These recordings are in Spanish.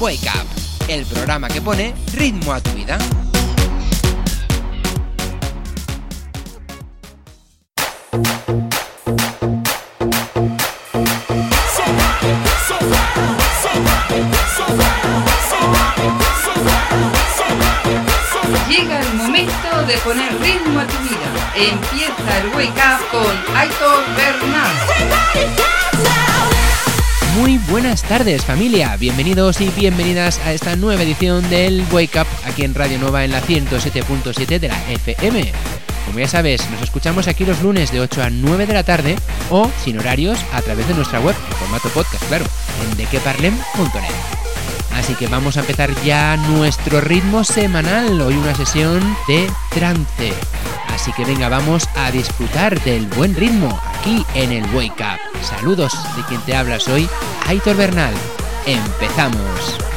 Wake Up, el programa que pone ritmo a tu vida. Llega el momento de poner ritmo a tu vida. Empieza el Wake Up con Aitor Bernal. Buenas tardes familia, bienvenidos y bienvenidas a esta nueva edición del Wake Up aquí en Radio Nova en la 107.7 de la FM. Como ya sabes, nos escuchamos aquí los lunes de 8 a 9 de la tarde o, sin horarios, a través de nuestra web, en formato podcast, claro, en dequeparlem.net. Así que vamos a empezar ya nuestro ritmo semanal, hoy una sesión de trance. Así que venga, vamos a disfrutar del buen ritmo aquí en el Wake Up. Saludos de quien te habla, soy Aitor Bernal. Empezamos.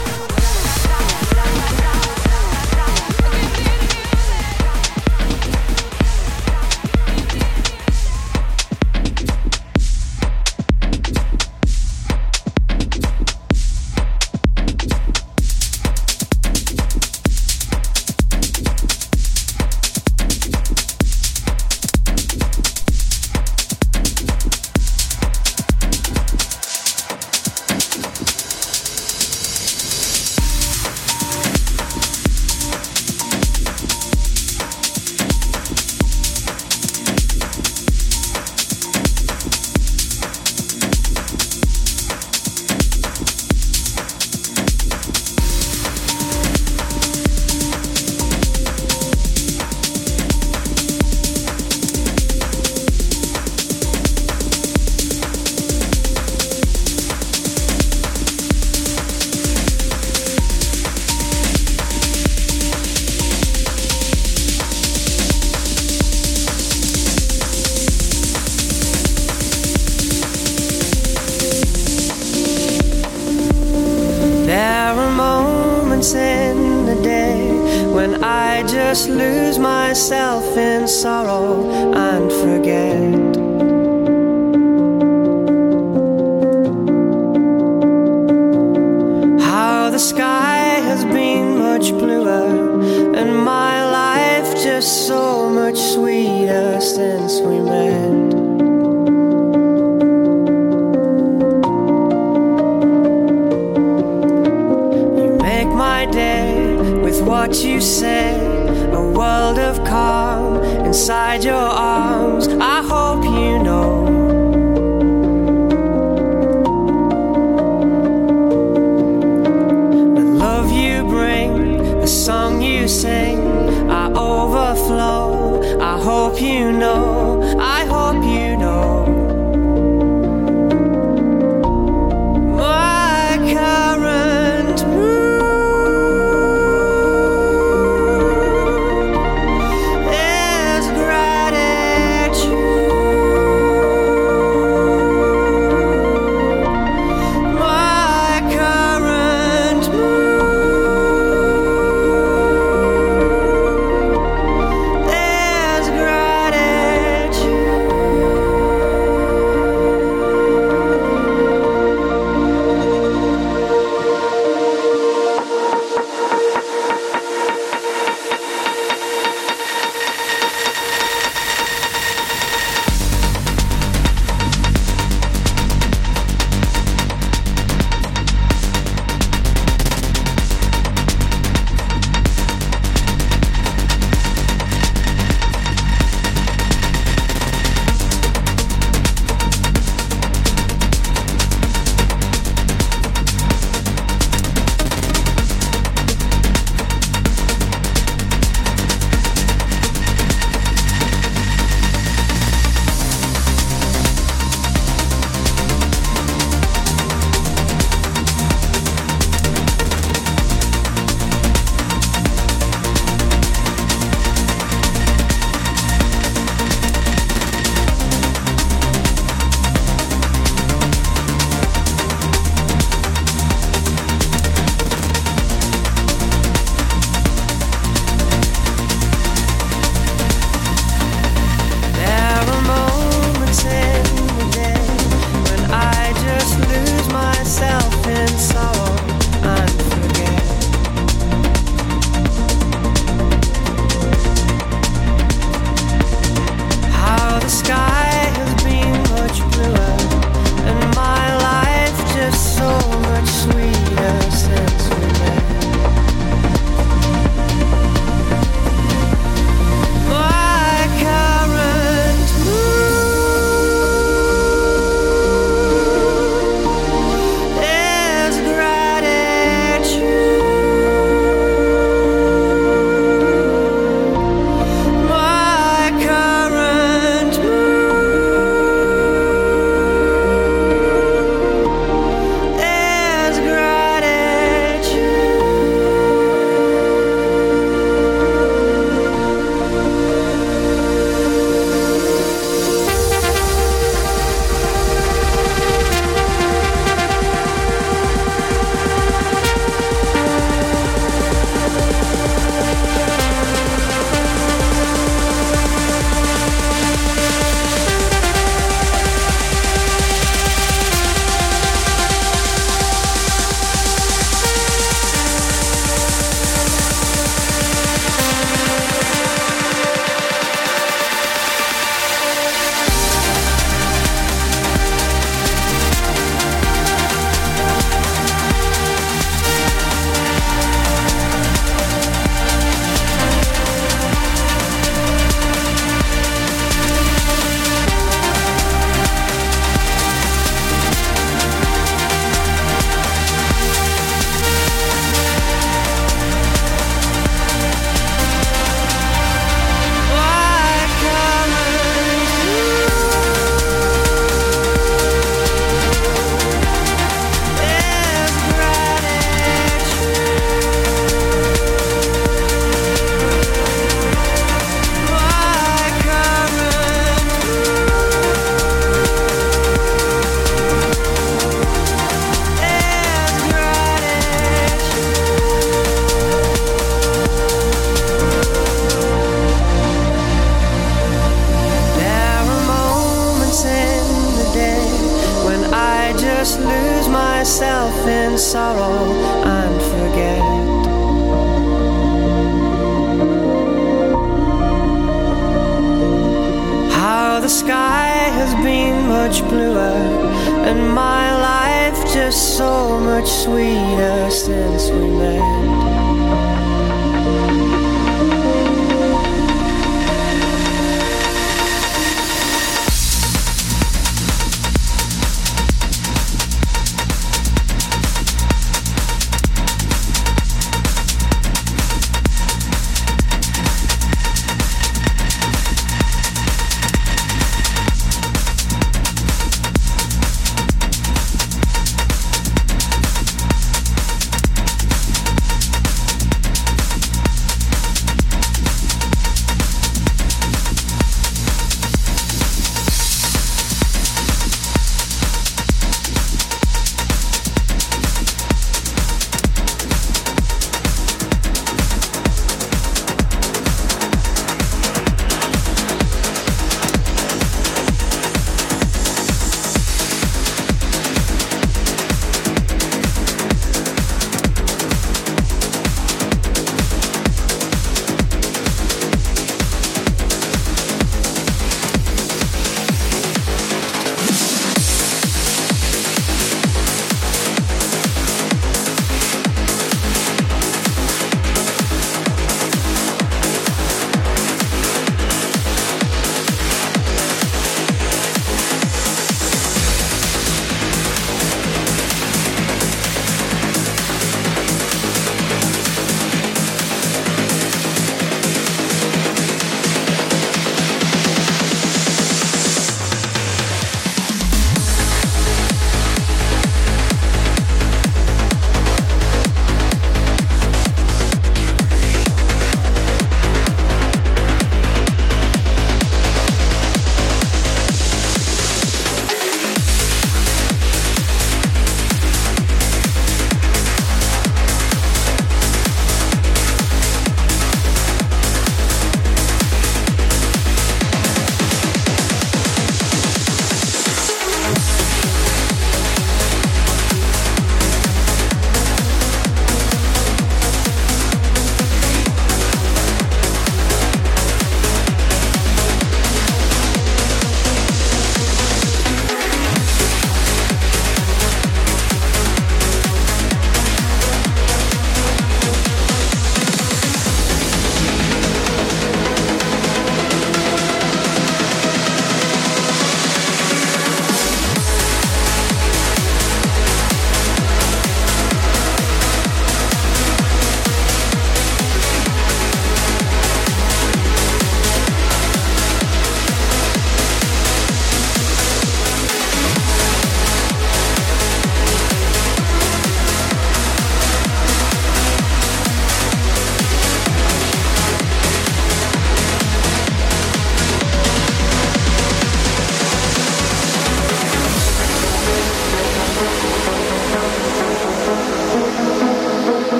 Hope you know.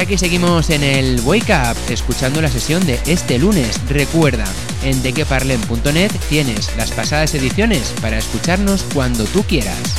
Aquí seguimos en el Wake Up, escuchando la sesión de este lunes. Recuerda, en dequeparlen.net tienes las pasadas ediciones para escucharnos cuando tú quieras.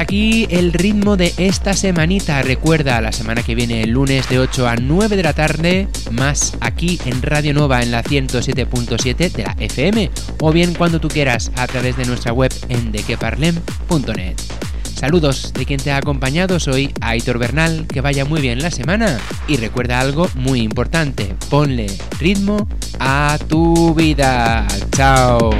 Aquí el ritmo de esta semanita. Recuerda, la semana que viene, el lunes de 8 a 9 de la tarde, más aquí en Radio Nova en la 107.7 de la FM, o bien cuando tú quieras a través de nuestra web en dequeparlem.net. Saludos de quien te ha acompañado, soy Aitor Bernal, que vaya muy bien la semana y recuerda algo muy importante, ponle ritmo a tu vida. Chao.